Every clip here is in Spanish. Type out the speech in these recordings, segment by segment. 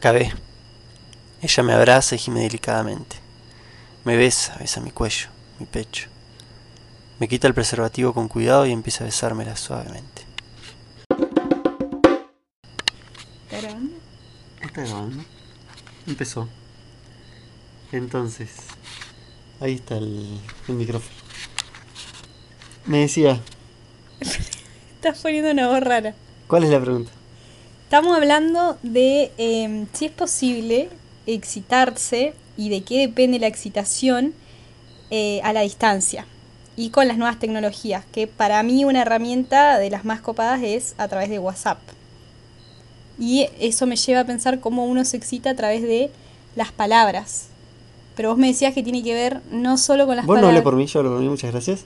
Acabé. Ella me abraza y gime delicadamente. Me besa, besa mi cuello, mi pecho. Me quita el preservativo con cuidado y empieza a besármela suavemente. ¿Está grabando? Está grabando. Empezó. Entonces, ahí está el, el micrófono. Me decía, Estás poniendo una voz rara. ¿cuál es la pregunta? Estamos hablando de eh, si es posible excitarse y de qué depende la excitación eh, a la distancia y con las nuevas tecnologías, que para mí una herramienta de las más copadas es a través de WhatsApp. Y eso me lleva a pensar cómo uno se excita a través de las palabras. Pero vos me decías que tiene que ver no solo con las Vos no palabras. por mí, yo hablo por mí, muchas gracias.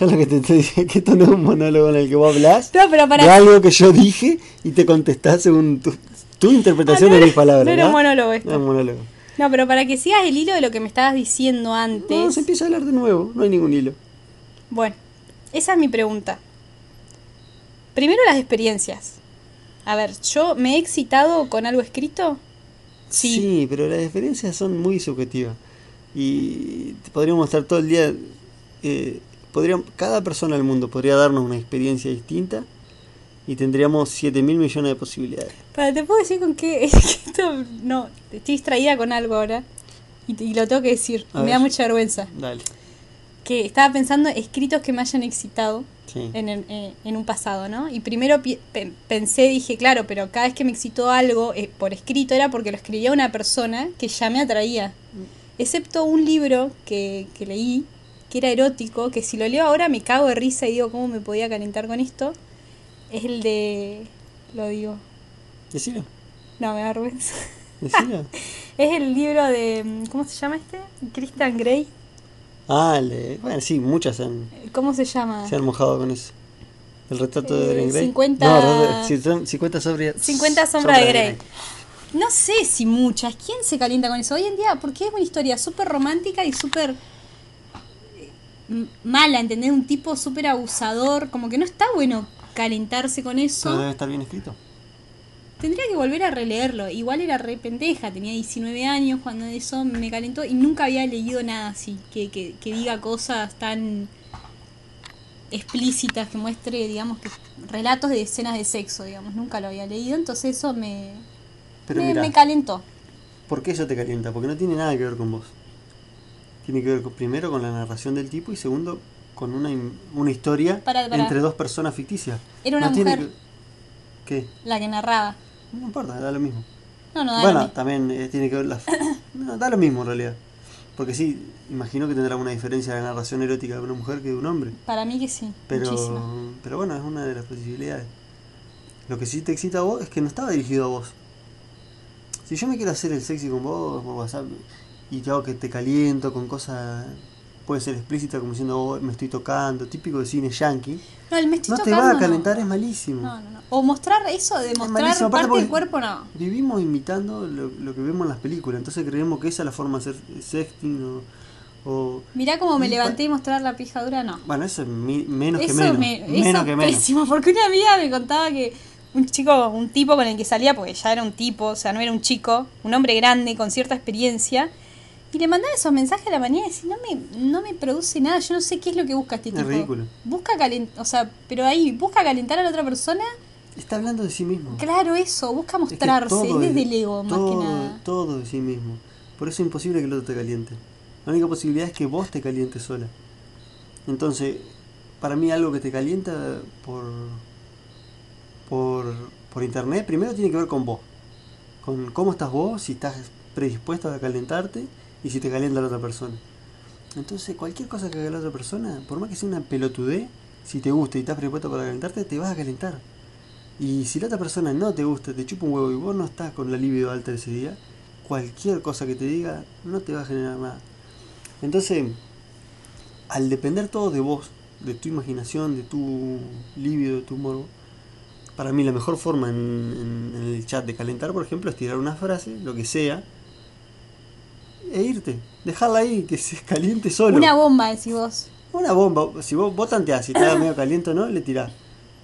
Yo lo que te estoy diciendo es que esto no es un monólogo en el que vos hablás No, pero para de algo que yo dije y te contestás según tu, tu interpretación Ah, no de mis palabras. no era un monólogo esto. No un monólogo. No, pero para que sigas el hilo de lo que me estabas diciendo antes. No, se empieza a hablar de nuevo, no hay ningún hilo. Bueno, esa es mi pregunta. Primero las experiencias. A ver, ¿yo me he excitado con algo escrito? Sí. pero las experiencias son muy subjetivas. Y te podríamos estar todo el día. eh, cada persona del mundo podría darnos una experiencia distinta y tendríamos 7 mil millones de posibilidades. Para, ¿te puedo decir con qué? Es que esto, no, estoy distraída con algo ahora. Y, lo tengo que decir. A me ver. da mucha vergüenza. Dale. Que estaba pensando escritos que me hayan excitado Sí. en, el- eh, en un pasado, ¿no? Y primero pi- pensé, dije, claro, pero cada vez que me excitó algo eh, por escrito era porque lo escribía una persona que ya me atraía. Excepto un libro que, que leí, que era erótico, que si lo leo ahora me cago de risa y digo, ¿cómo me podía calentar con esto? Es el de... Lo digo. Decilo, No, me da vergüenza. decilo. Es el libro de... mm, ¿Cómo se llama este? Christian Grey. Ah, el de- bueno, sí, muchas se han, ¿Cómo se llama? se han mojado con eso. El retrato de Dorian Gray. 50 No, retrato- sí, son 50 sombras. 50 sombras de Grey. No sé si muchas. ¿Quién se calienta con eso? Hoy en día, porque es una historia súper romántica y súper eh, m- mala, ¿entendés? Un tipo súper abusador. Como que no está bueno calentarse con Pero eso. debe estar bien escrito. Tendría que volver a releerlo. Igual era re pendeja, tenía 19 años cuando eso me calentó y nunca había leído nada así. Que, que, que diga cosas tan explícitas, que muestre, digamos, que relatos de escenas de sexo, digamos. Nunca lo había leído, entonces eso me, Pero me, calentó. ¿por qué eso te calienta? Porque no tiene nada que ver con vos. Tiene que ver con- primero con la narración del tipo y segundo con una, una historia entre dos personas ficticias. Era una No tiene mujer. que- ¿Qué? La que narraba. No importa, da lo mismo. No, no, da bueno, lo mismo. también eh, tiene que ver las... No, da lo mismo en realidad. Porque sí, imagino que tendrá una diferencia la narración erótica de una mujer que de un hombre. Para mí que sí, Pero, muchísimo. pero bueno, es una de las posibilidades. Lo que sí te excita a vos es que no estaba dirigido a vos. Si yo me quiero hacer el sexy con vos por WhatsApp y te hago que te caliento con cosas, puede ser explícita como diciendo "Oh, me estoy tocando, típico de cine yankee, No, el me estoy no te va a no. calentar, es malísimo. No, no, no. O mostrar eso de mostrar parte del cuerpo, no. Vivimos imitando lo, lo que vemos en las películas, entonces creemos que esa es la forma de hacer sexting o... o- Mirá cómo me levanté y mostrar la pijadura, no. bueno, eso es mi- menos que eso menos. me, menos eso que menos. pésimo, porque una amiga me contaba que un chico, un tipo con el que salía, porque ya era un tipo, o sea, no era un chico, un hombre grande con cierta experiencia, y le mandaba esos mensajes a la mañana y decía, no me, no me produce nada, yo no sé qué es lo que busca este Es tipo. ridículo. Busca calentar, o sea, pero ahí, busca calentar a la otra persona, Está hablando de sí mismo. claro eso, busca Es que mostrarse, todo es es- desde el ego, más que nada. Todo de sí mismo. Por eso es imposible que el otro te caliente. La única posibilidad es que vos te calientes sola. Entonces, para mí algo que te calienta por, por, por internet, primero tiene que ver con vos. Con cómo estás vos, si estás predispuesto a calentarte y si te calienta la otra persona. Entonces, cualquier cosa que haga la otra persona, por más que sea una pelotudez, si te gusta y estás predispuesto para calentarte, te vas a calentar. Y si la otra persona no te gusta, te chupa un huevo y vos no estás con la libido alta ese día, cualquier cosa que te diga no te va a generar nada. Entonces, al depender todo de vos, de tu imaginación, de tu libido, de tu morbo, para mí la mejor forma en- en el chat de calentar, por ejemplo, es tirar una frase, lo que sea, e irte. Dejarla ahí, que se caliente solo. Una bomba, decís vos. Una bomba, si vos, vos tanteás, si da medio caliente o no, le tirás.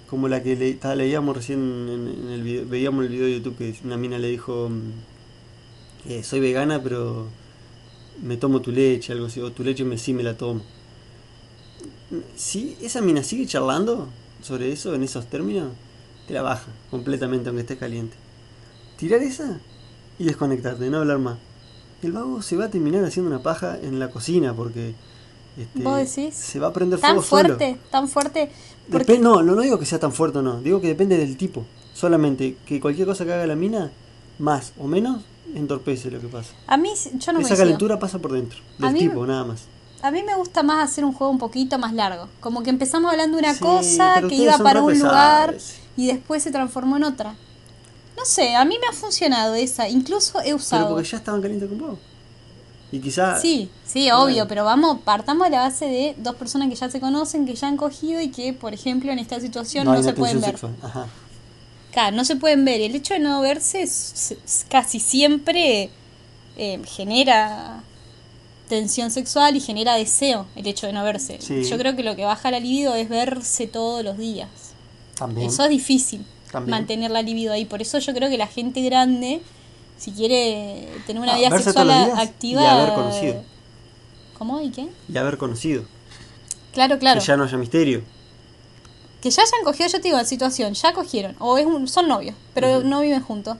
como la que le, ta- leíamos recién en, en el video, veíamos el video de YouTube que una mina le dijo, mm, eh, soy vegana pero me tomo tu leche, algo así, o tu leche me sí me la tomo. Si esa mina sigue charlando sobre eso en esos términos, te la baja completamente aunque estés caliente. Tirar esa y desconectarte, no hablar más. El vago se va a terminar haciendo una paja en la cocina porque este, ¿Vos decís? se va a prender Tan fuego solo. fuerte, tan fuerte. Porque Depen- no, no, no digo que sea tan fuerte o no, digo que depende del tipo. Solamente que cualquier cosa que haga la mina, más o menos, entorpece lo que pasa. a mí, yo no Esa calentura pasa por dentro, del mí- tipo, nada más. A mí me gusta más hacer un juego un poquito más largo. Como que empezamos hablando de una Sí, cosa que iba para un lugar y después se transformó en otra. No sé, a mí me ha funcionado esa. Incluso he Pero usado. porque ya estaban calientes con vos. Y quizá. Sí, sí, Bueno. obvio, pero vamos, partamos de la base de dos personas que ya se conocen, que ya han cogido y que, por ejemplo, en esta situación no, se pueden ver. Ajá. Claro, no se pueden ver. Y el hecho de no verse es- es- casi siempre eh, genera tensión sexual y genera deseo el hecho de no verse. Sí. Yo creo que lo que baja la libido es verse todos los días. También. Eso es difícil, También. mantener la libido ahí. Por eso yo creo que la gente grande, si quiere tener una Ah, vida sexual activa... y haber conocido. ¿Cómo? ¿Y qué? Y haber conocido. Claro, claro. Que ya no haya misterio. Que ya hayan cogido, yo te digo, la situación, ya cogieron. O es un- son novios, pero no viven juntos.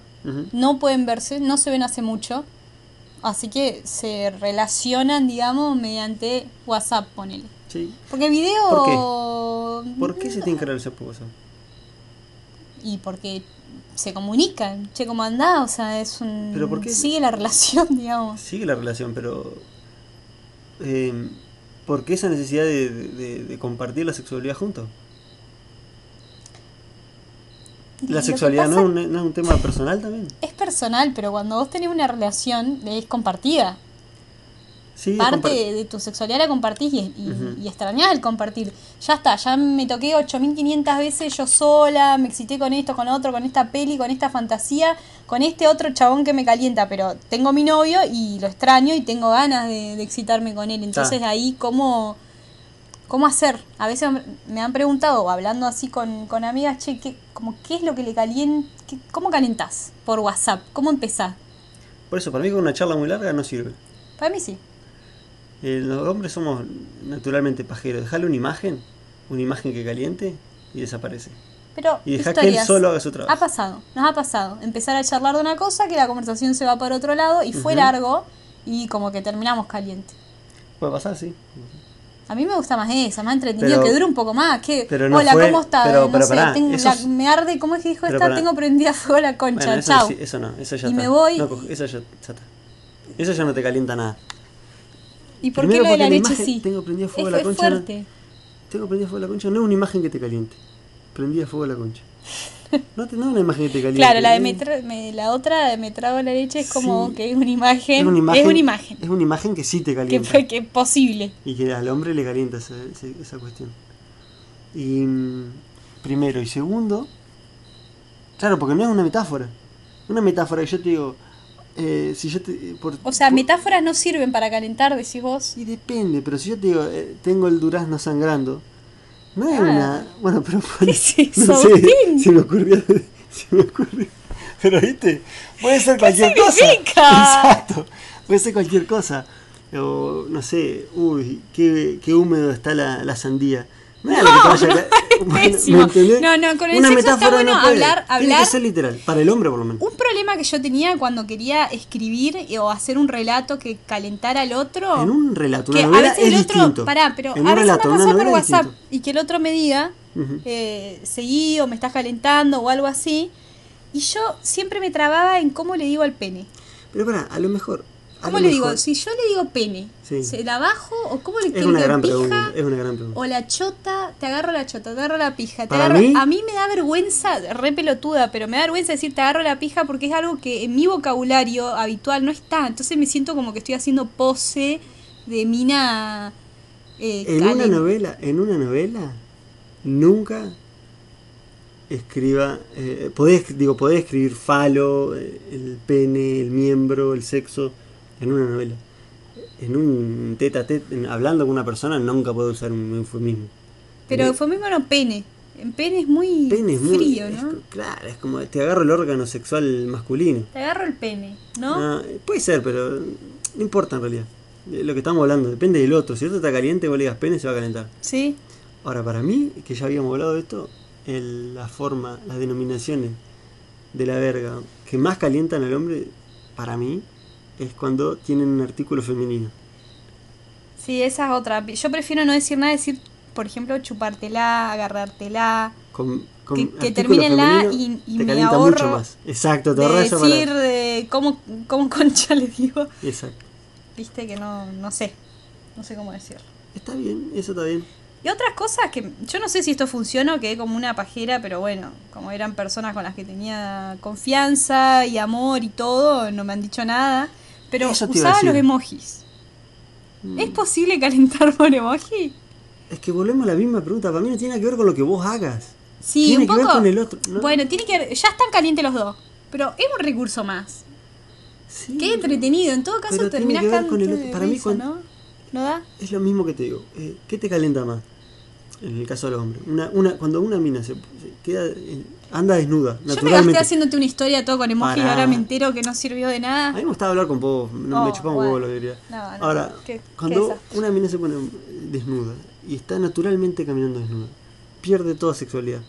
No pueden verse, no se ven hace mucho, así que se relacionan, digamos, mediante WhatsApp, ponele. Sí. Porque el video... ¿Por ¿Por qué se tiene que realizar por WhatsApp? Y porque se comunican, che, ¿cómo andás? O sea, es un... ¿Pero por qué? Sigue la relación, digamos. Sigue la relación, pero. Eh, ¿Por qué esa necesidad de, de- de compartir la sexualidad juntos? ¿La sexualidad no es, un, no es un tema personal también? Es personal, pero cuando vos tenés una relación es compartida. Sí, Parte de, de tu sexualidad la compartís y, y, extrañás el compartir. Ya está, ya me toqué 8500 veces yo sola, me excité con esto, con otro, con esta peli, con esta fantasía, con este otro chabón que me calienta, pero tengo mi novio y lo extraño y tengo ganas de, de excitarme con él. Entonces Ah. ahí, ¿cómo, ¿cómo hacer? A veces me han preguntado, hablando así con, con amigas, che, ¿qué, como, ¿qué es lo que le calienta? ¿Cómo calentás por WhatsApp? ¿Cómo empezás? Por eso, para mí con una charla muy larga no sirve. Para mí sí. Eh, los hombres somos naturalmente pajeros. Dejale una imagen, una imagen que caliente y desaparece. Pero Y deja que él solo haga su trabajo. Ha pasado, nos ha pasado. Empezar a charlar de una cosa, que la conversación se va para otro lado y fue largo y como que terminamos caliente. Puede pasar, sí. A mí me gusta más esa, más entretenido, Pero- que dure un poco más. Que, pero no hola, fue- ¿cómo está? pero- no pero sé, pará, tengo la- es- me arde, ¿cómo es que dijo esta? pará. Tengo prendida fuego la concha, Bueno, eso, chao. sí, eso no, eso ya Y está. me voy. No, eso ya, ya está. Eso ya no te calienta nada. ¿Y por Primero qué lo de la leche imagen, sí? Tengo prendida Es, fuego la concha. fuerte. Tengo prendida fuego la concha, no es una imagen que te caliente. Prendida fuego la concha. No, te, no es una imagen que te caliente. Claro, la, de es- me tra- me- la otra de me trago la leche es como Sí. que es una imagen. es una imagen. Es una imagen. Es una imagen que sí te Que, calienta. fue- que es posible. Y que al hombre le calienta esa, esa- esa cuestión. Y mm, primero y segundo, claro, porque no es una metáfora. Una metáfora que yo te digo, eh, si yo te, por- O sea, por- metáforas no sirven para calentar, decís vos. Y depende, pero si yo te digo, eh, tengo el durazno sangrando, no es Ah. una. Bueno, pero. ¿Qué es eso, no sé, se me ocurrió. Se me ocurrió. Pero viste, puede ser cualquier cosa. significa? Exacto, puede ser cualquier cosa. O no sé, uy, qué, qué húmedo está la, la sandía. No es algo que te vaya a Bueno, No, no, con el Una sexo está bueno no hablar- Tiene hablar- que ser literal, para el hombre por lo menos. Un problema que yo tenía cuando quería escribir o hacer un relato que calentara al otro. En un relato, una que a novela veces es el otro, distinto. pará, pero En a veces relato, me pasó por WhatsApp distinto. y que el otro me diga, Ujú. eh, seguí o me estás calentando o algo así. Y yo siempre me trababa en cómo le digo al pene. Pero para, a lo mejor. ¿Cómo le digo? Si yo le digo pene, Sí. ¿se la bajo o cómo le Es digo una gran pija? pregunta. Es una gran pregunta. O la chota, te agarro la chota, te agarro la pija. Te agarro- mí- a mí me da vergüenza, re pelotuda, pero me da vergüenza decir te agarro la pija porque es algo que en mi vocabulario habitual no está. Entonces me siento como que estoy haciendo pose de mina. eh, En una novela, en una novela, nunca escriba, eh, podés, digo, podés escribir falo, eh, el pene, el miembro, el sexo, en una novela. En un tete a tete, hablando con una persona, nunca puedo usar un eufemismo. Pero Eh, fue mismo no pene. En pene es muy Pene es frío, ¿no? claro, es como te agarro el órgano sexual masculino. Te agarro el pene, ¿no? Ah, puede ser, pero no importa en realidad. De lo que estamos hablando, depende del otro. Si el otro está caliente, vos le digas pene, se va a calentar. Sí. Ahora, para mí, que ya habíamos hablado de esto, el- la forma, las denominaciones de la verga que más calientan al hombre, para mí, es cuando tienen un artículo femenino. Sí, esa es otra. Yo prefiero no decir nada, decir, por ejemplo, chupártela, agarrártela. Con, con Que- que termine en la y- y te me ahorro mucho más. Exacto, te De decir, de cómo, cómo concha le digo. Exacto. Viste que no, no sé. No sé cómo decirlo. Está bien, eso está bien. Y otras cosas que yo no sé si esto funciona o quedé como una pajera, pero bueno, como eran personas con las que tenía confianza y amor y todo, no me han dicho nada. Pero Eso usaba los emojis. Mm. ¿Es posible calentar por emoji? Es que volvemos a la misma pregunta. Para mí no tiene nada que ver con lo que vos hagas. Sí, tiene un que poco. ver con el otro. ¿no? Bueno, tiene que ver, ya están calientes los dos. Pero es un recurso más. Sí, Qué entretenido. En todo caso terminás con el otro. Para mí ¿no? ¿No da? Es lo mismo que te digo. Eh, ¿Qué te calienta más? En el caso del hombre. Una, una, cuando una mina se, se queda, eh, anda desnuda, Yo me gasté naturalmente. haciéndote una historia todo con emojis y Pará. ahora me entero que no sirvió de A nada. mí me gustaba hablar con vos, no me Oh, chupaba un bueno. huevo lo diría. No, no, Ahora, qué- qué cuando desastre. una mina se pone desnuda y está naturalmente caminando desnuda, pierde toda sexualidad.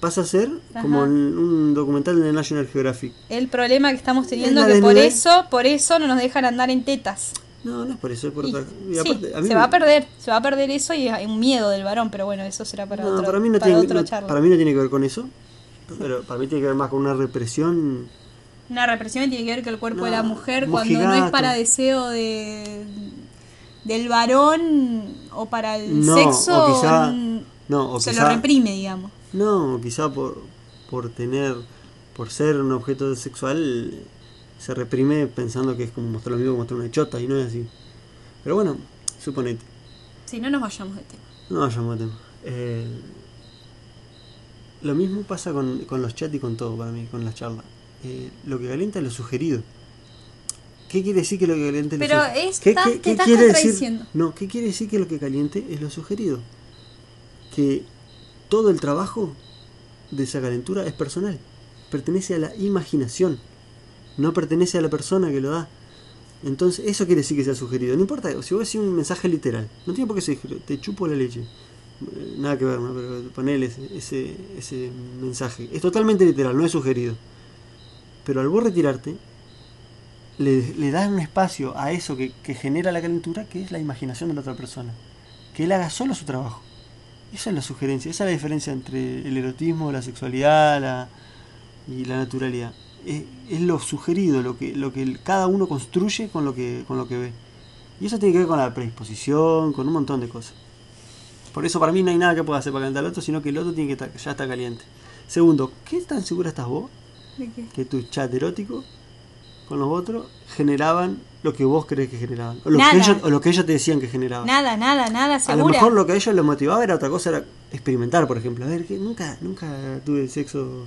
Pasa a ser como Ajá. en un documental de National Geographic. El problema que estamos teniendo la que por desnudez. eso, por eso no nos dejan andar en tetas. No, no es por eso, es por Y- otra y sí, aparte, a mí se me- va a perder, se va a perder eso y hay un miedo del varón, pero bueno, eso será para No, otro, para mí no para tiene, no- charla. para mí no tiene que ver con eso. Pero para mí tiene que ver más con una represión. Una represión tiene que ver que el cuerpo de la mujer cuando no es para deseo de del varón o para el No, sexo o quizá- No, o se quizá, lo reprime, digamos. No, quizá por, por tener, por ser un objeto sexual, se reprime pensando que es como mostrar lo mismo que mostrar una chota y no es así. Pero bueno, suponete. Si no nos vayamos de tema. No vayamos a tema. Eh, lo mismo pasa con, con los chats y con todo para mí, con las charlas. Eh, lo que calienta es lo sugerido. ¿Qué quiere decir que lo que caliente es lo Pero sugerido? es- ¿Qué, estás- qué- te qué estás quiere decir? No, ¿qué quiere decir que lo que caliente es lo sugerido? Que todo el trabajo de esa calentura es personal. Pertenece a la imaginación. No pertenece a la persona que lo da. Entonces, eso quiere decir que sea sugerido. No importa, si vos decís un mensaje literal, no tiene por qué ser, te chupo la leche. Nada que ver, ¿no? Pero ese, ese, mensaje. Es totalmente literal, no es sugerido. Pero al vos retirarte, le, le das un espacio a eso que, que genera la calentura, que es la imaginación de la otra persona. Que él haga solo su trabajo. Esa es la sugerencia, esa es la diferencia entre el erotismo, la sexualidad y la naturalidad. Es, es lo sugerido, lo que, lo que cada uno construye con lo, que, con lo que ve. Y eso tiene que ver con la predisposición, con un montón de cosas. Por eso para mí no hay nada que pueda hacer para calentar al otro, sino que el otro tiene que estar, ya está caliente. Segundo, ¿qué tan segura estás vos ¿De qué? que tu chat erótico con los otros generaban lo que vos crees que generaban? O lo, Nada. que ellos, o lo que ellos te decían que generaban. Nada, nada, nada, A lo segura. mejor lo que a ellos les motivaba era otra cosa, era experimentar, por ejemplo. A ver, que nunca, nunca tuve sexo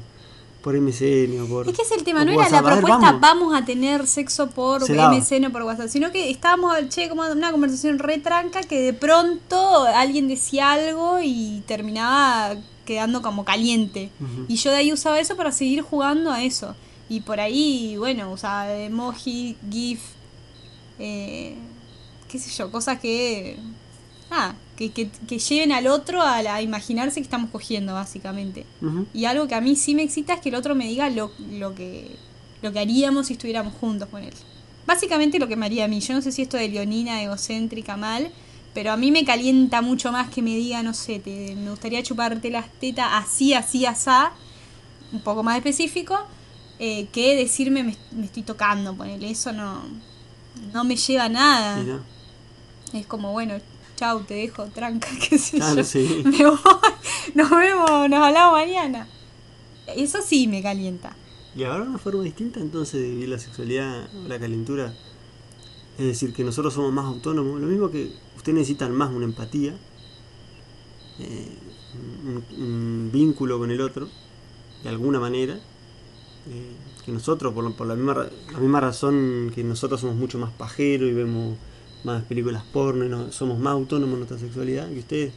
por MSN o por. Es que es el tema, no era la WhatsApp. A ver, propuesta vamos. vamos. a tener sexo por Se. MSN o por WhatsApp, sino que estábamos, che, como una conversación retranca que de pronto alguien decía algo y terminaba quedando como caliente. Y yo de ahí usaba eso para seguir jugando a eso. Y por ahí, bueno, usaba emoji, GIF, eh, qué sé yo, cosas que. Ah, que, que, que lleven al otro a, la- a imaginarse que estamos cogiendo, básicamente. Y algo que a mí sí me excita es que el otro me diga lo, lo que lo que haríamos si estuviéramos juntos con él. Básicamente lo que me haría a mí. Yo no sé si esto de leonina, egocéntrica, mal, pero a mí me calienta mucho más que me diga, no sé, te, me gustaría chuparte las tetas así, así, asá, un poco más específico, eh, que decirme me, me estoy tocando, ponele. Eso no, no me lleva a nada. No. Es como, bueno, chau, te dejo, tranca, qué sé Claro, yo. sí. Me voy, nos vemos, nos hablamos mañana. Eso sí me calienta. Y ahora una forma distinta entonces de vivir la sexualidad o la calentura. Es decir, que nosotros somos más autónomos. Lo mismo que ustedes necesitan más una empatía, eh, un, un vínculo con el otro, de alguna manera. eh, que nosotros, por, por la, misma, la misma razón que nosotros somos mucho más pajeros y vemos más películas porno, y no- somos más autónomos en nuestra sexualidad que ustedes,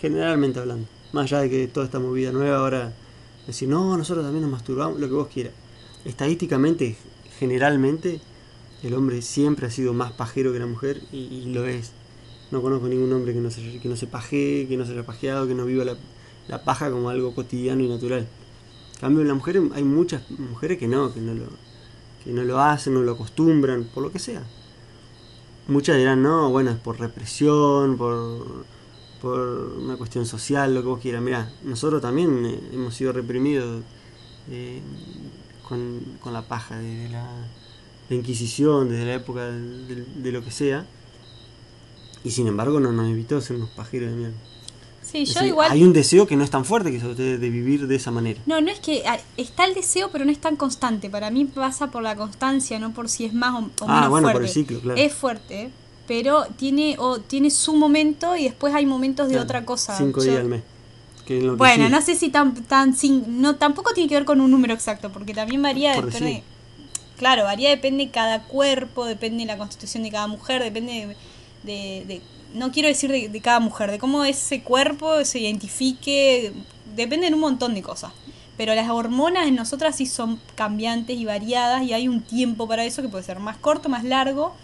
generalmente hablando. Más allá de que toda esta movida nueva ahora, decir, no, nosotros también nos masturbamos, lo que vos quieras. Estadísticamente, generalmente, el hombre siempre ha sido más pajero que la mujer y, lo es. No conozco ningún hombre que no se, que no se pajee, que no se haya pajeado, que no viva la, la paja como algo cotidiano y natural. En cambio, en las mujeres hay muchas mujeres que no, que no lo, que no lo hacen, no lo acostumbran, por lo que sea. Muchas dirán, no, bueno, es por represión, por, por una cuestión social, lo que vos quieras. Mira, nosotros también eh, hemos sido reprimidos eh, con, con la paja de la, la Inquisición, desde la época de, de- de lo que sea. Y sin embargo no nos evitó ser unos pajeros de mierda. Sí, Es yo decir, igual... Hay un deseo que no es tan fuerte que de, de vivir de esa manera. No, no es que ah, está el deseo, pero no es tan constante. Para mí pasa por la constancia, no por si es más o, o Ah, menos bueno, fuerte. por el ciclo, claro. Es fuerte, pero tiene o tiene su momento y después hay momentos de Claro, otra cosa. Cinco Yo- días al mes. Que es lo que Bueno, no sé si tan tan sin, no tampoco tiene que ver con un número exacto, porque también varía Por depende. decir. Claro, varía depende de cada cuerpo, depende de la constitución de cada mujer, depende de, de- de- no quiero decir de, de cada mujer, de cómo ese cuerpo se identifique, depende de un montón de cosas. Pero las hormonas en nosotras sí son cambiantes y variadas y hay un tiempo para eso que puede ser más corto, más largo.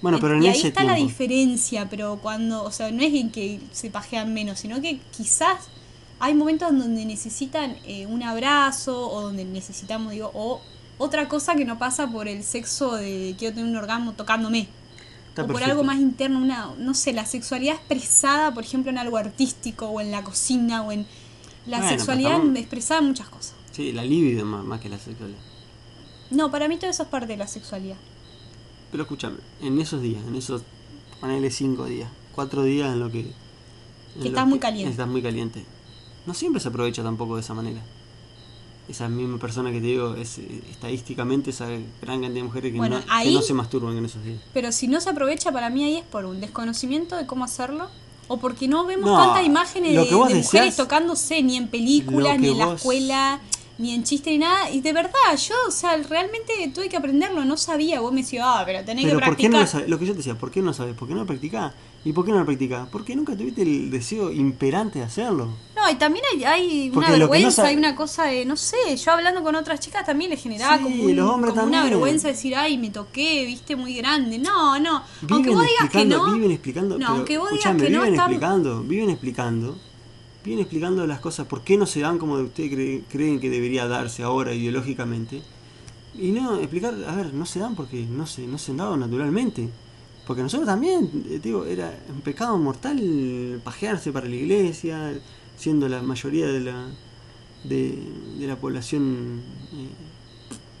Bueno, pero en y ahí ese está la diferencia, pero cuando, o sea, no es en que se pajean menos, sino que quizás hay momentos donde necesitan eh, un abrazo o donde necesitamos, digo, o otra cosa que no pasa por el sexo de quiero tener un orgasmo tocándome. Está o por algo más interno, una, no sé, la sexualidad expresada, por ejemplo, en algo artístico o en la cocina o en la Bueno, sexualidad estamos- expresada en muchas cosas. Sí, la libido más, más que la sexualidad. No, para mí todo eso es parte de la sexualidad. Pero escúchame, en esos días, en esos, ponele cinco días, cuatro días en lo que... en Que estás muy caliente. Estás muy caliente. No siempre se aprovecha tampoco de esa manera. Esa misma persona que te digo, es eh, estadísticamente esa gran cantidad de mujeres que, Bueno, no, que ahí- no se masturban en esos días. Pero si no se aprovecha, para mí ahí es por un desconocimiento de cómo hacerlo. O porque no vemos No, tantas imágenes de, de decías- mujeres tocándose ni en películas, ni en la escuela, ni en chiste, ni nada. Y de verdad, yo, o sea, realmente tuve que aprenderlo, no sabía. Vos me decías, ah, pero tenés Pero que ¿por qué no practicar. lo sabes? Lo que yo te decía, ¿por qué no lo sabes? ¿Por qué no lo practicás? ¿Y por qué no lo practicás? Porque nunca tuviste el deseo imperante de hacerlo. No, y también hay, hay una Porque no vergüenza, hay una cosa de, no sé, yo hablando con otras chicas también les generaba Sí, como, un- los hombres como una vergüenza decir, ay, me toqué, viste, muy grande. No, no. aunque vos digas que no. viven explicando, No, aunque vos digas que no, viven explicando, viven explicando, viven explicando las cosas, por qué no se dan como ustedes cree- creen que debería darse ahora ideológicamente. Y no, explicar, a ver, no se dan porque no se, no se han dado naturalmente. Porque nosotros también, eh, digo, era un pecado mortal pajearse para la iglesia, siendo la mayoría de la, de, de la población eh,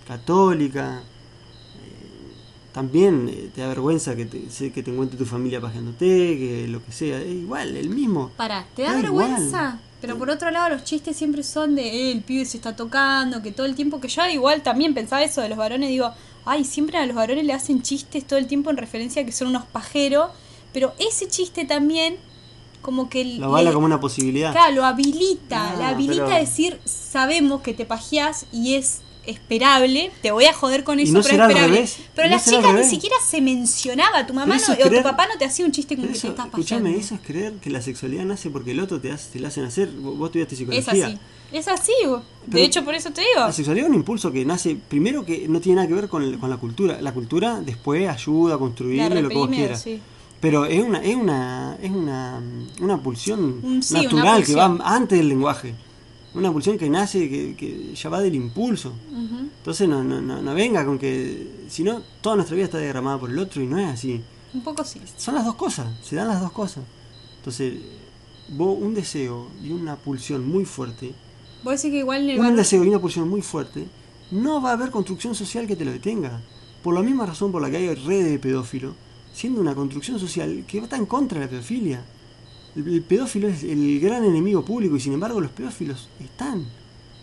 católica. Eh, También eh, te da vergüenza que te, que te encuentre tu familia pajeándote, que lo que sea. Es igual, el mismo. Pará, ¿te da Da vergüenza? igual. Pero por otro lado, los chistes siempre son de eh, el pibe se está tocando, que todo el tiempo, que yo igual también pensaba eso de los varones, digo, ay, siempre a los varones le hacen chistes todo el tiempo en referencia a que son unos pajeros, pero ese chiste también, como que Lo le- bala como una posibilidad. Claro, lo habilita, Ah, la habilita pero- a decir, sabemos que te pajeás y es esperable, te voy a joder con eso, no pero es esperable. Pero ¿No chicas ni siquiera se mencionaba, tu mamá no, es o tu papá no te hacía un chiste con que te estás pajeando. escúchame, eso es creer que la sexualidad nace porque el otro te, hace, te la hacen hacer. Vos, estudiaste Es psicología. así, es así, de Pero- hecho por eso te digo. La sexualidad es un impulso que nace, primero que no tiene nada que ver con, el- con la cultura. La cultura después ayuda a La construirle lo que vos quieras. sí. Pero es una, es una, es una, una pulsión Un- sí, una natural que va antes del lenguaje. Una pulsión que nace, que, que ya va del impulso. Ujú. Entonces no, no, no, no venga con que, si no, toda nuestra vida está diagramada por el otro y no es así. Un poco sí. Son las dos cosas, se dan las dos cosas. Entonces, vos un deseo y una pulsión muy fuerte, Vos decís que igual en el un deseo y una pulsión muy fuerte, no va a haber construcción social que te lo detenga. Por la misma razón por la que hay redes de pedófilos, siendo una construcción social que está en contra de la pedofilia. El, pedófilo es el gran enemigo público y sin embargo los pedófilos están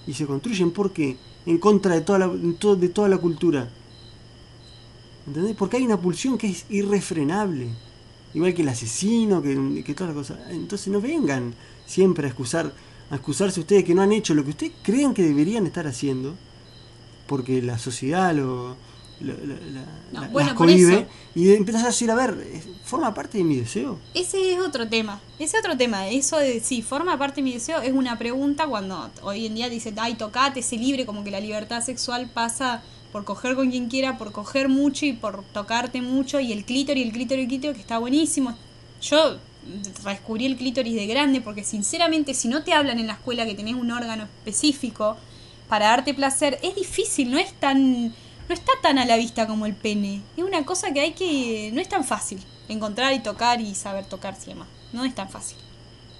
y se construyen porque en contra de toda la, de toda la cultura. ¿Entendés? Porque hay una pulsión que es irrefrenable. Igual que el asesino, que, que todas las cosas. Entonces no vengan siempre a excusar, a excusarse ustedes que no han hecho lo que ustedes creen que deberían estar haciendo. Porque la sociedad lo, la- la- No, bueno, las eso. y empiezas a decir, a ver, eh, forma parte de mi deseo. Ese es otro tema. Ese otro tema. Eso de si forma parte de mi deseo es una pregunta cuando hoy en día dicen, ay, tocate, sé libre, como que la libertad sexual pasa por coger con quien quiera, por coger mucho y por tocarte mucho. Y el clítoris, el clítoris, el clítoris, que está buenísimo. Yo descubrí el clítoris de grande porque sinceramente si no te hablan en la escuela que tenés un órgano específico para darte placer, es difícil, no es tan no está tan a la vista como el pene. Es una cosa que hay que no es tan fácil encontrar y tocar y saber tocar demás. No es tan fácil.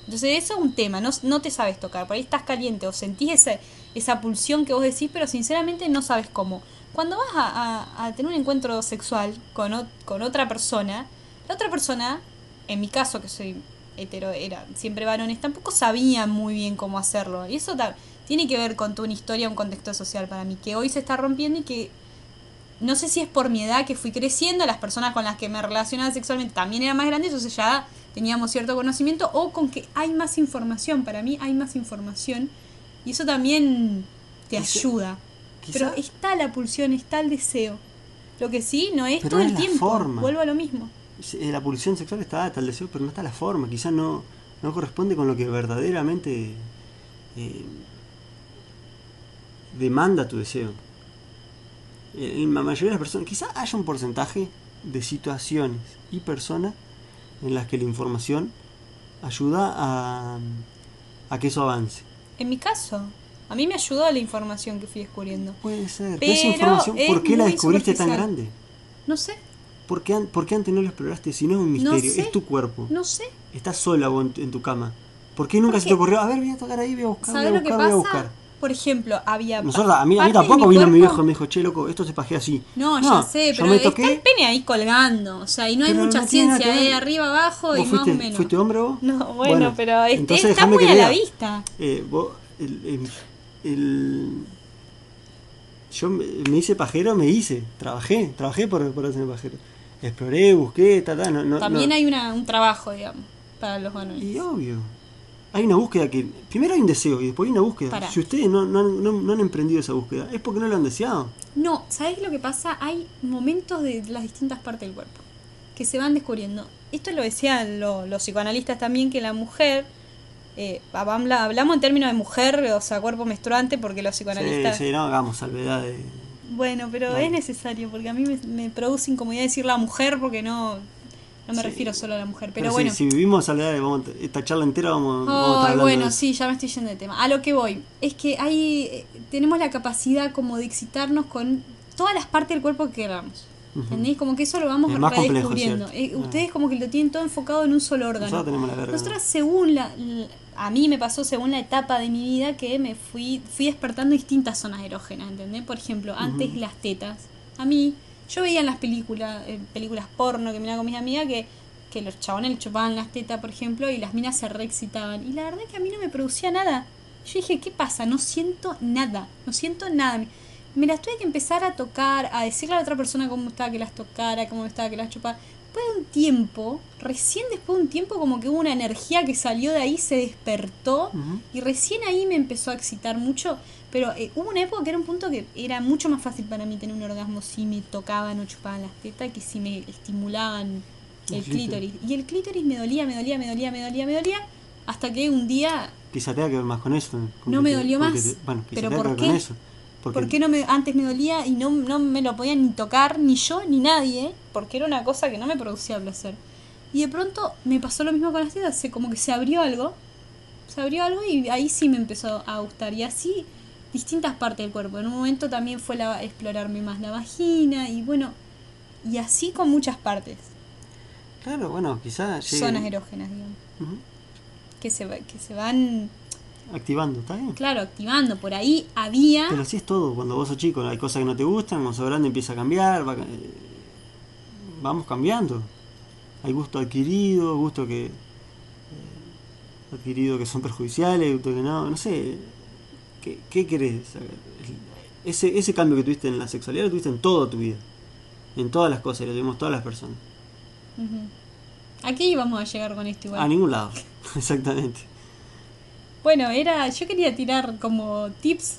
Entonces eso es un tema, no, no te sabes tocar, por ahí estás caliente o sentís esa, esa pulsión que vos decís, pero sinceramente no sabes cómo. Cuando vas a, tener un encuentro sexual con, con otra persona, la otra persona, en mi caso que soy hetero, era siempre varones, tampoco sabían muy bien cómo hacerlo. Y eso tiene que ver con toda una historia, un contexto social para mí, que hoy se está rompiendo y que no sé si es por mi edad que fui creciendo, las personas con las que me relacionaba sexualmente también eran más grandes, entonces ya teníamos cierto conocimiento, o con que hay más información, para mí hay más información, y eso también te Quizá- ayuda. quizá- Pero está la pulsión, está el deseo. Lo que sí, no es Pero todo es el tiempo. forma. Vuelvo a lo mismo. Eh, La pulsión sexual está, está el deseo, pero no está la forma. Quizás no, no corresponde con lo que verdaderamente eh, demanda tu deseo. Eh, En la mayoría de las personas, quizás haya un porcentaje de situaciones y personas en las que la información ayuda a, a que eso avance. En mi caso, a mí me ayudó la información que fui descubriendo. Puede ser. Pero esa información, ¿por es qué la descubriste tan grande? No sé, ¿Por qué, por qué antes no lo exploraste? Si no es un No misterio, sé. es tu cuerpo. no sé. Estás sola en, en tu cama. ¿Por qué nunca se te ocurrió? A ver, voy a tocar ahí, voy a buscar, voy a ¿Sabes lo que buscar, voy a buscar. Por ejemplo, había. Nosotros, a mí, a mí tampoco mi vino mi viejo y me dijo, che, loco, esto se pajea así. No, ya sé, pero me está el toqué. pene ahí colgando. O sea, y no hay Pero mucha no ciencia, que. ¿eh? Arriba, abajo y ¿Vos más o menos. fuiste hombre vos? No, bueno, pero este- entonces está déjame muy que a la vista. Eh, vos, el, el- el- yo me, me hice pajero, me hice. Trabajé, trabajé por, por hacerme pajero. Exploré, busqué, ta, ta, no, no, También no. hay una, un trabajo, digamos, para los varones. Y obvio. Hay una búsqueda que. Primero hay un deseo y después hay una búsqueda. Si ustedes no, no, no, no han emprendido esa búsqueda, es porque no lo han deseado. No, ¿sabes lo que pasa? Hay momentos de las distintas partes del cuerpo que se van descubriendo. Esto lo decían lo- los psicoanalistas también, que la mujer, eh, habla- hablamos en términos de mujer, o sea, cuerpo menstruante, porque los Sí, psicoanalistas... sí, no hagamos salvedad de. Bueno, pero es necesario, porque a mí me, me produce incomodidad decir la mujer, porque no, no me Sí. refiero solo a la mujer. Pero, Pero bueno, si, si vivimos salvedad, de- vamos, a- esta charla entera vamos, vamos a estar bueno, de sí, ya me estoy yendo de tema. A lo que voy, es que hay, eh, tenemos la capacidad como de excitarnos con todas las partes del cuerpo que queramos. Ujú. ¿Entendés? Como que eso lo vamos redescubriendo. Eh, ustedes como que lo tienen todo enfocado en un solo órgano. Nosotros tenemos la verga. Nosotras según la, la- a mí me pasó según la etapa de mi vida que me fui fui despertando distintas zonas erógenas, ¿entendés? Por ejemplo, antes las tetas. A mí yo veía en las películas eh, películas porno que miraba con mis amigas que que los chabones le chupaban las tetas, por ejemplo, y las minas se reexcitaban. Y la verdad que a mí no me producía nada. Yo dije, ¿qué pasa? No siento nada, no siento nada. Me las tuve que empezar a tocar, a decirle a la otra persona cómo me estaba que las tocara, cómo me estaba que las chupara. Después de un tiempo, recién después de un tiempo, como que hubo una energía que salió de ahí, se despertó. Y recién ahí me empezó a excitar mucho. Pero eh, hubo una época que era un punto que era mucho más fácil para mí tener un orgasmo si me tocaban o chupaban las tetas que si me estimulaban el El clítoris. clítoris. Y el clítoris me dolía, me dolía, me dolía, me dolía, me dolía. Hasta que un día, Quizá tenga que ver más con eso. con No me te- dolió más. te- bueno, quizá ¿Pero por ver con qué? eso. Porque ¿por qué no me, antes me dolía y no, no me lo podían ni tocar, ni yo, ni nadie? Porque era una cosa que no me producía placer. Y de pronto me pasó lo mismo con las tetas, como que se abrió algo. Se abrió algo y ahí sí me empezó a gustar. Y así distintas partes del cuerpo. En un momento también fue la, explorarme más la vagina y bueno, y así con muchas partes. Claro, bueno, quizá llegue- Zonas erógenas, digamos. Que se, que se van, activando, ¿está bien? claro, activando. Por ahí había... Pero así es todo, cuando vos sos chico hay cosas que no te gustan, cuando sos grande empieza a cambiar, va eh, vamos cambiando. Hay gusto adquirido, gusto que eh, adquirido que son perjudiciales, gusto que no, no sé. ¿Qué, qué querés? saber? Ese, ese cambio que tuviste en la sexualidad lo tuviste en toda tu vida. En todas las cosas, lo tuvimos todas las personas. ¿A qué íbamos a llegar con esto igual? A ningún lado, exactamente. Bueno, era. Yo quería tirar como tips.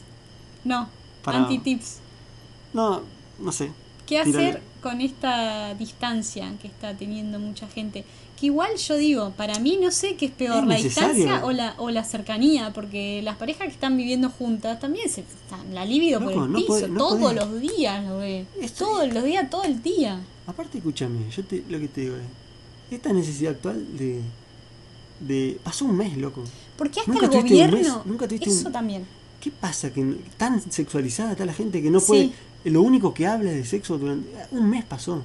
No, Para- anti-tips. No, no sé. ¿Qué Tírale. hacer con esta distancia que está teniendo mucha gente? Que igual yo digo, para mí no sé qué es peor, Es la distancia o la, o la cercanía, porque las parejas que están viviendo juntas también se están la libido por Loco, el no piso, no todos podés. los días lo ve. Esto- Todos los días, todo el día. Aparte, escúchame, yo te, lo que te digo es, esta necesidad actual de, de... Pasó un mes, loco. Porque hasta Nunca el tuviste un mes, gobierno, nunca tuviste un- eso también. ¿Qué pasa? Que tan sexualizada está la gente que no Sí. puede... Lo único que habla de sexo durante... Un mes pasó.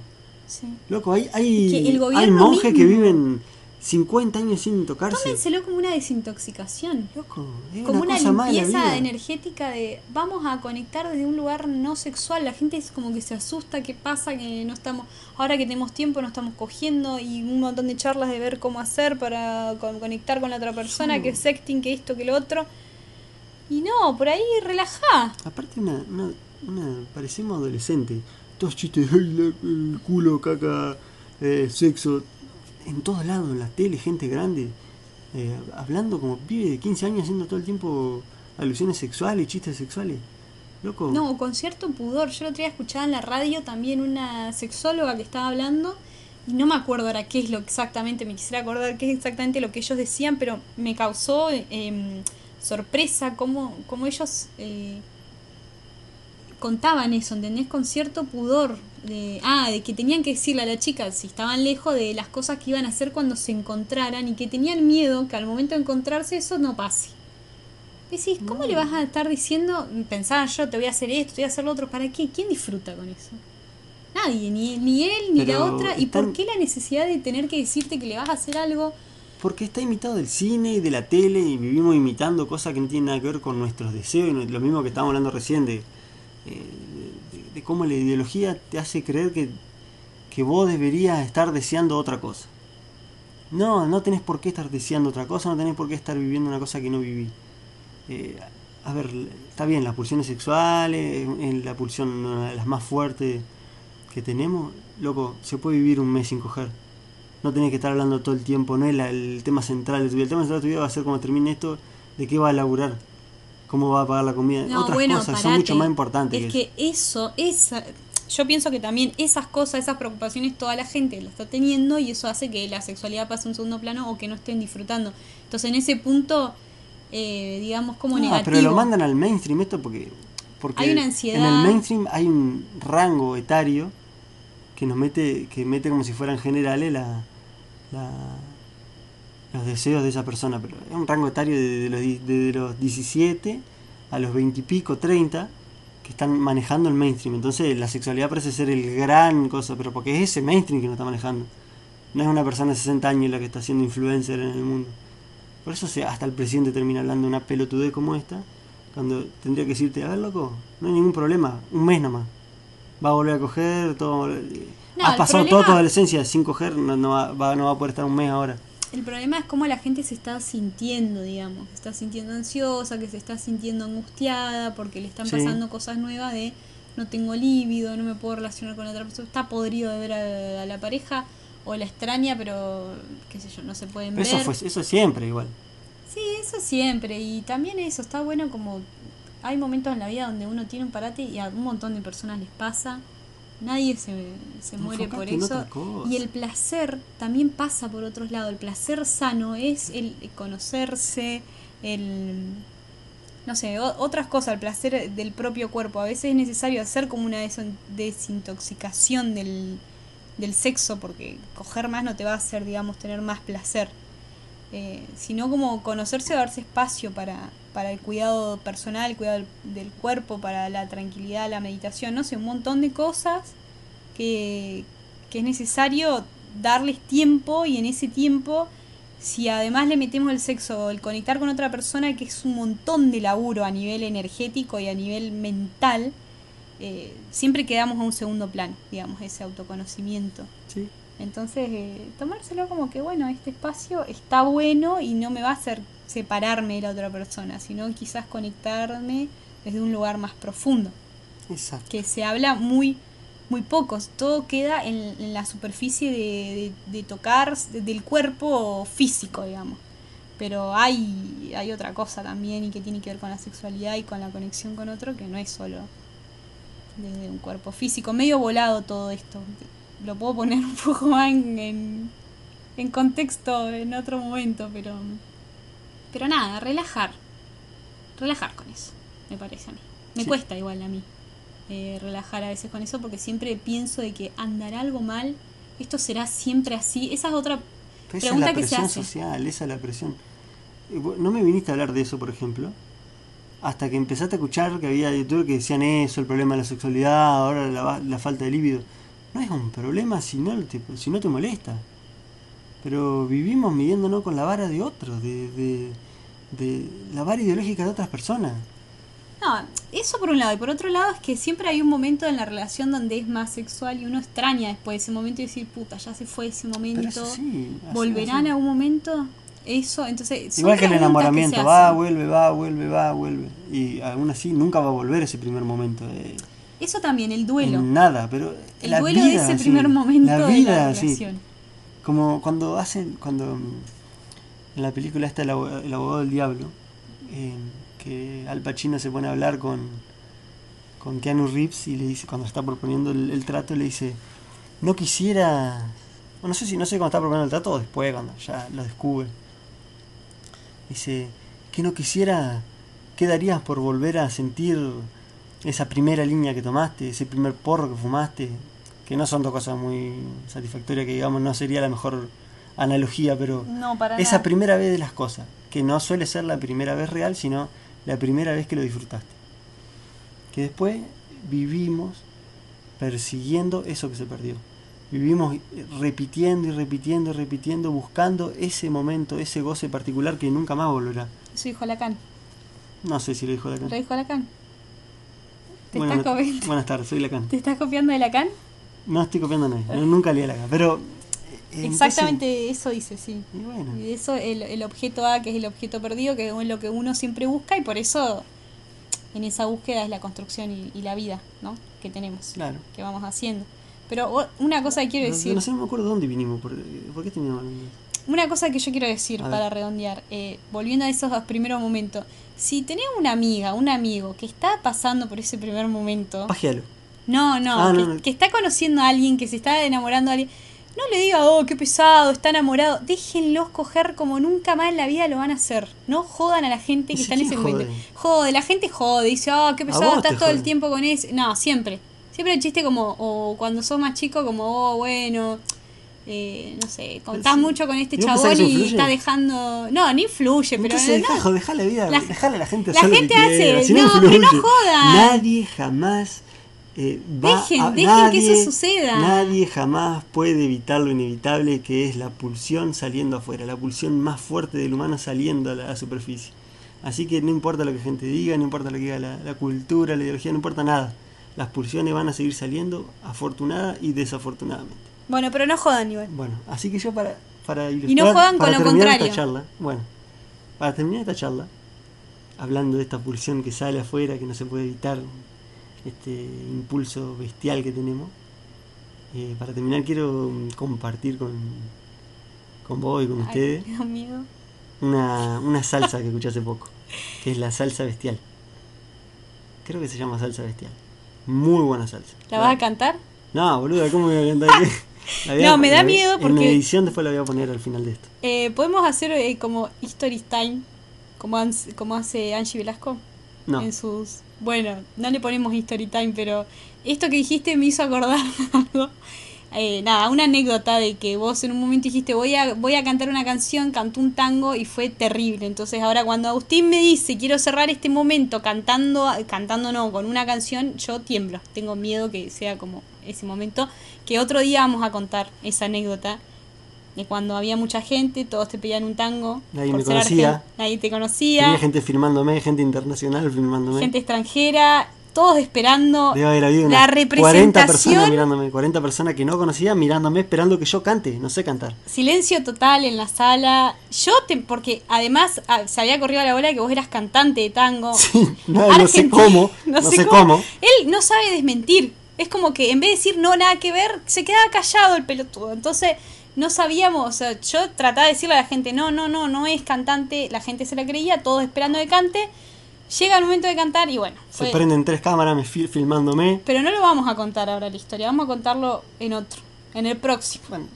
Sí. Loco, hay, hay, hay monjes que viven 50 años sin tocarse. Tómenselo como una desintoxicación. Loco, es como una, de limpieza energética de vamos a conectar desde un lugar no sexual. La gente es como que se asusta, ¿qué pasa? Que no estamos, ahora que tenemos tiempo no estamos cogiendo y un montón de charlas de ver cómo hacer para con- conectar con la otra persona, Yo- que sexting, que esto, que lo otro. Y no, por ahí relajá. Aparte, una, una, una- parecemos adolescentes. Todos chistes, "Ay, la- el culo, caca, eh, sexo. En todos lados, en la tele, gente grande. eh, hablando como pibe de 15 años, haciendo todo el tiempo alusiones sexuales, chistes sexuales. Loco. No, con cierto pudor. Yo el otro día escuchaba en la radio también una sexóloga que estaba hablando y no me acuerdo ahora qué es lo exactamente, me quisiera acordar qué es exactamente lo que ellos decían, pero me causó em, sorpresa cómo, cómo ellos eh, contaban eso, ¿entendés? Con cierto pudor. De, ah, de que tenían que decirle a la chica si estaban lejos de las cosas que iban a hacer cuando se encontraran y que tenían miedo que al momento de encontrarse eso no pase. Decís, ¿cómo le vas a estar diciendo, pensaba yo, te voy a hacer esto, te voy a hacer lo otro? ¿Para qué? ¿Quién disfruta con eso? Nadie, ni, ni él, ni la otra. ¿Y por qué la necesidad de tener que decirte que le vas a hacer algo? Porque está imitado del cine y de la tele y vivimos imitando cosas que no tienen nada que ver con nuestros deseos y lo mismo que estábamos hablando recién de, de, de cómo la ideología te hace creer que, que vos deberías estar deseando otra cosa. No, no tenés por qué estar deseando otra cosa, no tenés por qué estar viviendo una cosa que no viví. Eh, a ver, está bien, las pulsiones sexuales, en la pulsión una de las más fuertes que tenemos, loco, se puede vivir un mes sin coger. No tenés que estar hablando todo el tiempo, no es el tema central de tu vida. El tema central de tu vida va a ser cuando termine esto, de qué va a laburar, cómo va a pagar la comida. No, Otras bueno, cosas son mucho más importantes. Es que que eso, esa, yo pienso que también esas cosas, esas preocupaciones, toda la gente la está teniendo y eso hace que la sexualidad pase a un segundo plano o que no estén disfrutando. Entonces, en ese punto, eh, digamos, como No, negativo. pero lo mandan al mainstream esto porque, porque Hay una en ansiedad. el mainstream hay un rango etario que nos mete, que mete como si fueran generales la, la- los deseos de esa persona, pero es un rango etario de, de los, de los 17 a los 20 y pico, 30 que están manejando el mainstream. Entonces la sexualidad parece ser el gran cosa, pero porque es ese mainstream que nos está manejando. No es una persona de 60 años la que está siendo influencer en el mundo. Por eso se, hasta el presidente termina hablando de una pelotudez como esta, cuando tendría que decirte, a ver, loco, no hay ningún problema, un mes nomás. Va a volver a coger, todo... No, Has pasado problema- toda tu adolescencia sin coger, no, no, va, va- no va a poder estar un mes ahora. El problema es cómo la gente se está sintiendo, digamos. Se está sintiendo ansiosa, que se está sintiendo angustiada porque le están Sí. pasando cosas nuevas de no tengo líbido, no me puedo relacionar con otra persona. Está podrido de ver a, a la pareja o la extraña, pero qué sé yo, no se pueden Pero ver. eso, fue, eso siempre igual. Sí, eso siempre. Y también eso, está bueno como hay momentos en la vida donde uno tiene un parate y a un montón de personas les pasa. Nadie se, se muere por eso. Y el placer también pasa por otros lados. El placer sano es el conocerse, el... No sé, otras cosas, el placer del propio cuerpo. A veces es necesario hacer como una desin- desintoxicación del, del sexo porque coger más no te va a hacer, digamos, tener más placer. Eh, sino como conocerse o darse espacio para, para el cuidado personal, el cuidado del, cuerpo, para la tranquilidad, la meditación, no sé, un montón de cosas que, que es necesario darles tiempo y en ese tiempo, si además le metemos el sexo, el conectar con otra persona, que es un montón de laburo a nivel energético y a nivel mental, eh, siempre quedamos a un segundo plano, digamos, ese autoconocimiento. Sí. Entonces, eh, tomárselo como que, bueno, este espacio está bueno y no me va a hacer separarme de la otra persona, sino quizás conectarme desde un lugar más profundo, Exacto. que se habla muy muy pocos, todo queda en, en la superficie de, de- de tocar de- del cuerpo físico, digamos. Pero hay, hay otra cosa también y que tiene que ver con la sexualidad y con la conexión con otro que no es solo desde un cuerpo físico, medio volado todo esto. Lo puedo poner un poco más en, en, en contexto en otro momento, pero, pero nada, relajar. Relajar con eso, me parece a mí. Me Sí. cuesta igual a mí eh, relajar a veces con eso porque siempre pienso de que andará algo mal, esto será siempre así. Esa es otra Pero esa es pregunta la que se presión hace. social, esa es la presión. Eh, No me viniste a hablar de eso, por ejemplo, hasta que empezaste a escuchar que había youtubers que decían eso, el problema de la sexualidad, ahora la, la falta de líbido. No es un problema si no te, si no te molesta. Pero vivimos midiéndonos con la vara de otros, de, de, de la vara ideológica de otras personas. No, eso por un lado. Y por otro lado es que siempre hay un momento en la relación donde es más sexual y uno extraña después de ese momento y decir, puta, ya se fue ese momento. así, así, ¿Volverán así. a algún momento? Eso, entonces... Igual que el enamoramiento, va, vuelve, va, vuelve, va, vuelve. Y aún así nunca va a volver ese primer momento. eh, Eso también, el duelo. en nada, pero El la duelo de vida, ese sí, primer momento la de vida, la sí. relación. Como cuando hacen, cuando en la película está el abogado, el abogado del diablo, eh, que Al Pacino se pone a hablar con, con Keanu Reeves y le dice, cuando está proponiendo el, el trato, le dice, no quisiera, no sé si no sé cuando está proponiendo el trato o después, cuando ya lo descubre. Dice, que no quisiera, ¿qué darías por volver a sentir esa primera línea que tomaste, ese primer porro que fumaste? Que no son dos cosas muy satisfactorias, que digamos no sería la mejor analogía, pero No, para esa nada. primera vez de las cosas, que no suele ser la primera vez real, sino la primera vez que lo disfrutaste. Que después vivimos persiguiendo eso que se perdió. Vivimos repitiendo y repitiendo y repitiendo, buscando ese momento, ese goce particular que nunca más volverá. Eso dijo Lacan. No sé si lo dijo Lacan. ¿Lo dijo Lacan? ¿Te, Buenas, estás buenas tardes, soy Lacan. ¿Te estás copiando de Lacan? No estoy copiando a nadie, no- nunca leí a Lacan, pero... eh, Exactamente eso dice, sí. y bueno, Y eso, el, el objeto A, que es el objeto perdido, que es lo que uno siempre busca, y por eso en esa búsqueda es la construcción y, y la vida, ¿no? Que tenemos, claro. que vamos haciendo. Pero una cosa que quiero No- decir, No sé, no me acuerdo dónde vinimos, por, ¿por qué de eso? una cosa que yo quiero decir para redondear, eh, volviendo a esos dos primeros momentos, si tenés una amiga, un amigo que está pasando por ese primer momento, Pajealo. no, no, Ah, que, no, no. que está conociendo a alguien, que se está enamorando a alguien, no le diga, oh, qué pesado, está enamorado. Déjenlos coger como nunca más en la vida lo van a hacer. No jodan a la gente que ¿Y si está en ese momento. jode? La gente jode, dice, oh, qué pesado, estás todo el tiempo con ese. No, siempre. Siempre el chiste como, o cuando sos más chico, como, oh, bueno, eh, no sé, contás sí. mucho con este ¿Y vos pensás chabón y está dejando. No, ni influye, pero. Entonces no, dejá, dejá la vida, La- dejale a la gente la hacer lo gente que hace- quiera, si no, pero no influye. jodan. Nadie jamás eh, va Dejen, a- dejen nadie, que eso suceda. Nadie jamás puede evitar lo inevitable que es la pulsión saliendo afuera, la pulsión más fuerte del humano saliendo a la, a la superficie. Así que no importa lo que gente diga, no importa lo que diga la, la cultura, la ideología, no importa nada. Las pulsiones van a seguir saliendo, afortunada y desafortunadamente. Bueno, pero no jodan igual. Bueno, así que yo para, para ilustrar, no jodan para con lo contrario. esta charla, bueno, para terminar esta charla, hablando de esta pulsión que sale afuera, que no se puede evitar, este impulso bestial que tenemos, eh, para terminar quiero compartir con, con vos y con Ay, ustedes una, una salsa que escuché hace poco, que es la salsa bestial. Creo que se llama salsa bestial. Muy buena salsa. ¿La vas a cantar? No, boluda, ¿cómo me voy a cantar? No, me da miedo En porque- edición después la voy a poner al final de esto. Eh, ¿Podemos hacer eh, como History Time? Como, como hace Angie Velasco. No. En sus. Bueno, no le ponemos History Time, pero esto que dijiste me hizo acordar algo. Eh, nada, una anécdota de que vos en un momento dijiste voy a, voy a cantar una canción, cantó un tango y fue terrible. Entonces ahora cuando Agustín me dice quiero cerrar este momento cantando, cantando no, con una canción, yo tiemblo. Tengo miedo que sea como ese momento. Que otro día vamos a contar esa anécdota de cuando había mucha gente, todos te pedían un tango. Nadie por me conocía. Nadie te conocía. Tenía gente filmándome, gente internacional filmándome. gente extranjera, todos esperando Debe haber habido la unas 40 personas representación. mirándome, 40 personas que no conocía mirándome esperando que yo cante, no sé cantar. Silencio total en la sala. Yo te, porque además ah, se había corrido la bola de que vos eras cantante de tango. Sí, no, no sé cómo, no, sé cómo. Él no sabe desmentir. Es como que en vez de decir no, nada que ver, se quedaba callado el pelotudo. Entonces no sabíamos, o sea, yo trataba de decirle a la gente, no, no, no, no es cantante. La gente se la creía, todos esperando que cante. Llega el momento de cantar y bueno. Se prenden tres cámaras me fil- filmándome. Pero no lo vamos a contar ahora la historia, vamos a contarlo en otro, en el próximo. Bueno,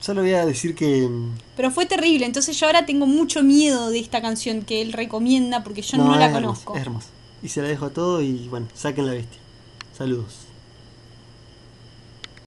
solo voy a decir que. mm, Pero fue terrible, entonces yo ahora tengo mucho miedo de esta canción que él recomienda porque yo no, la hermoso, conozco. es hermoso. Y se la dejo a todo y bueno, saquen la bestia. Saludos.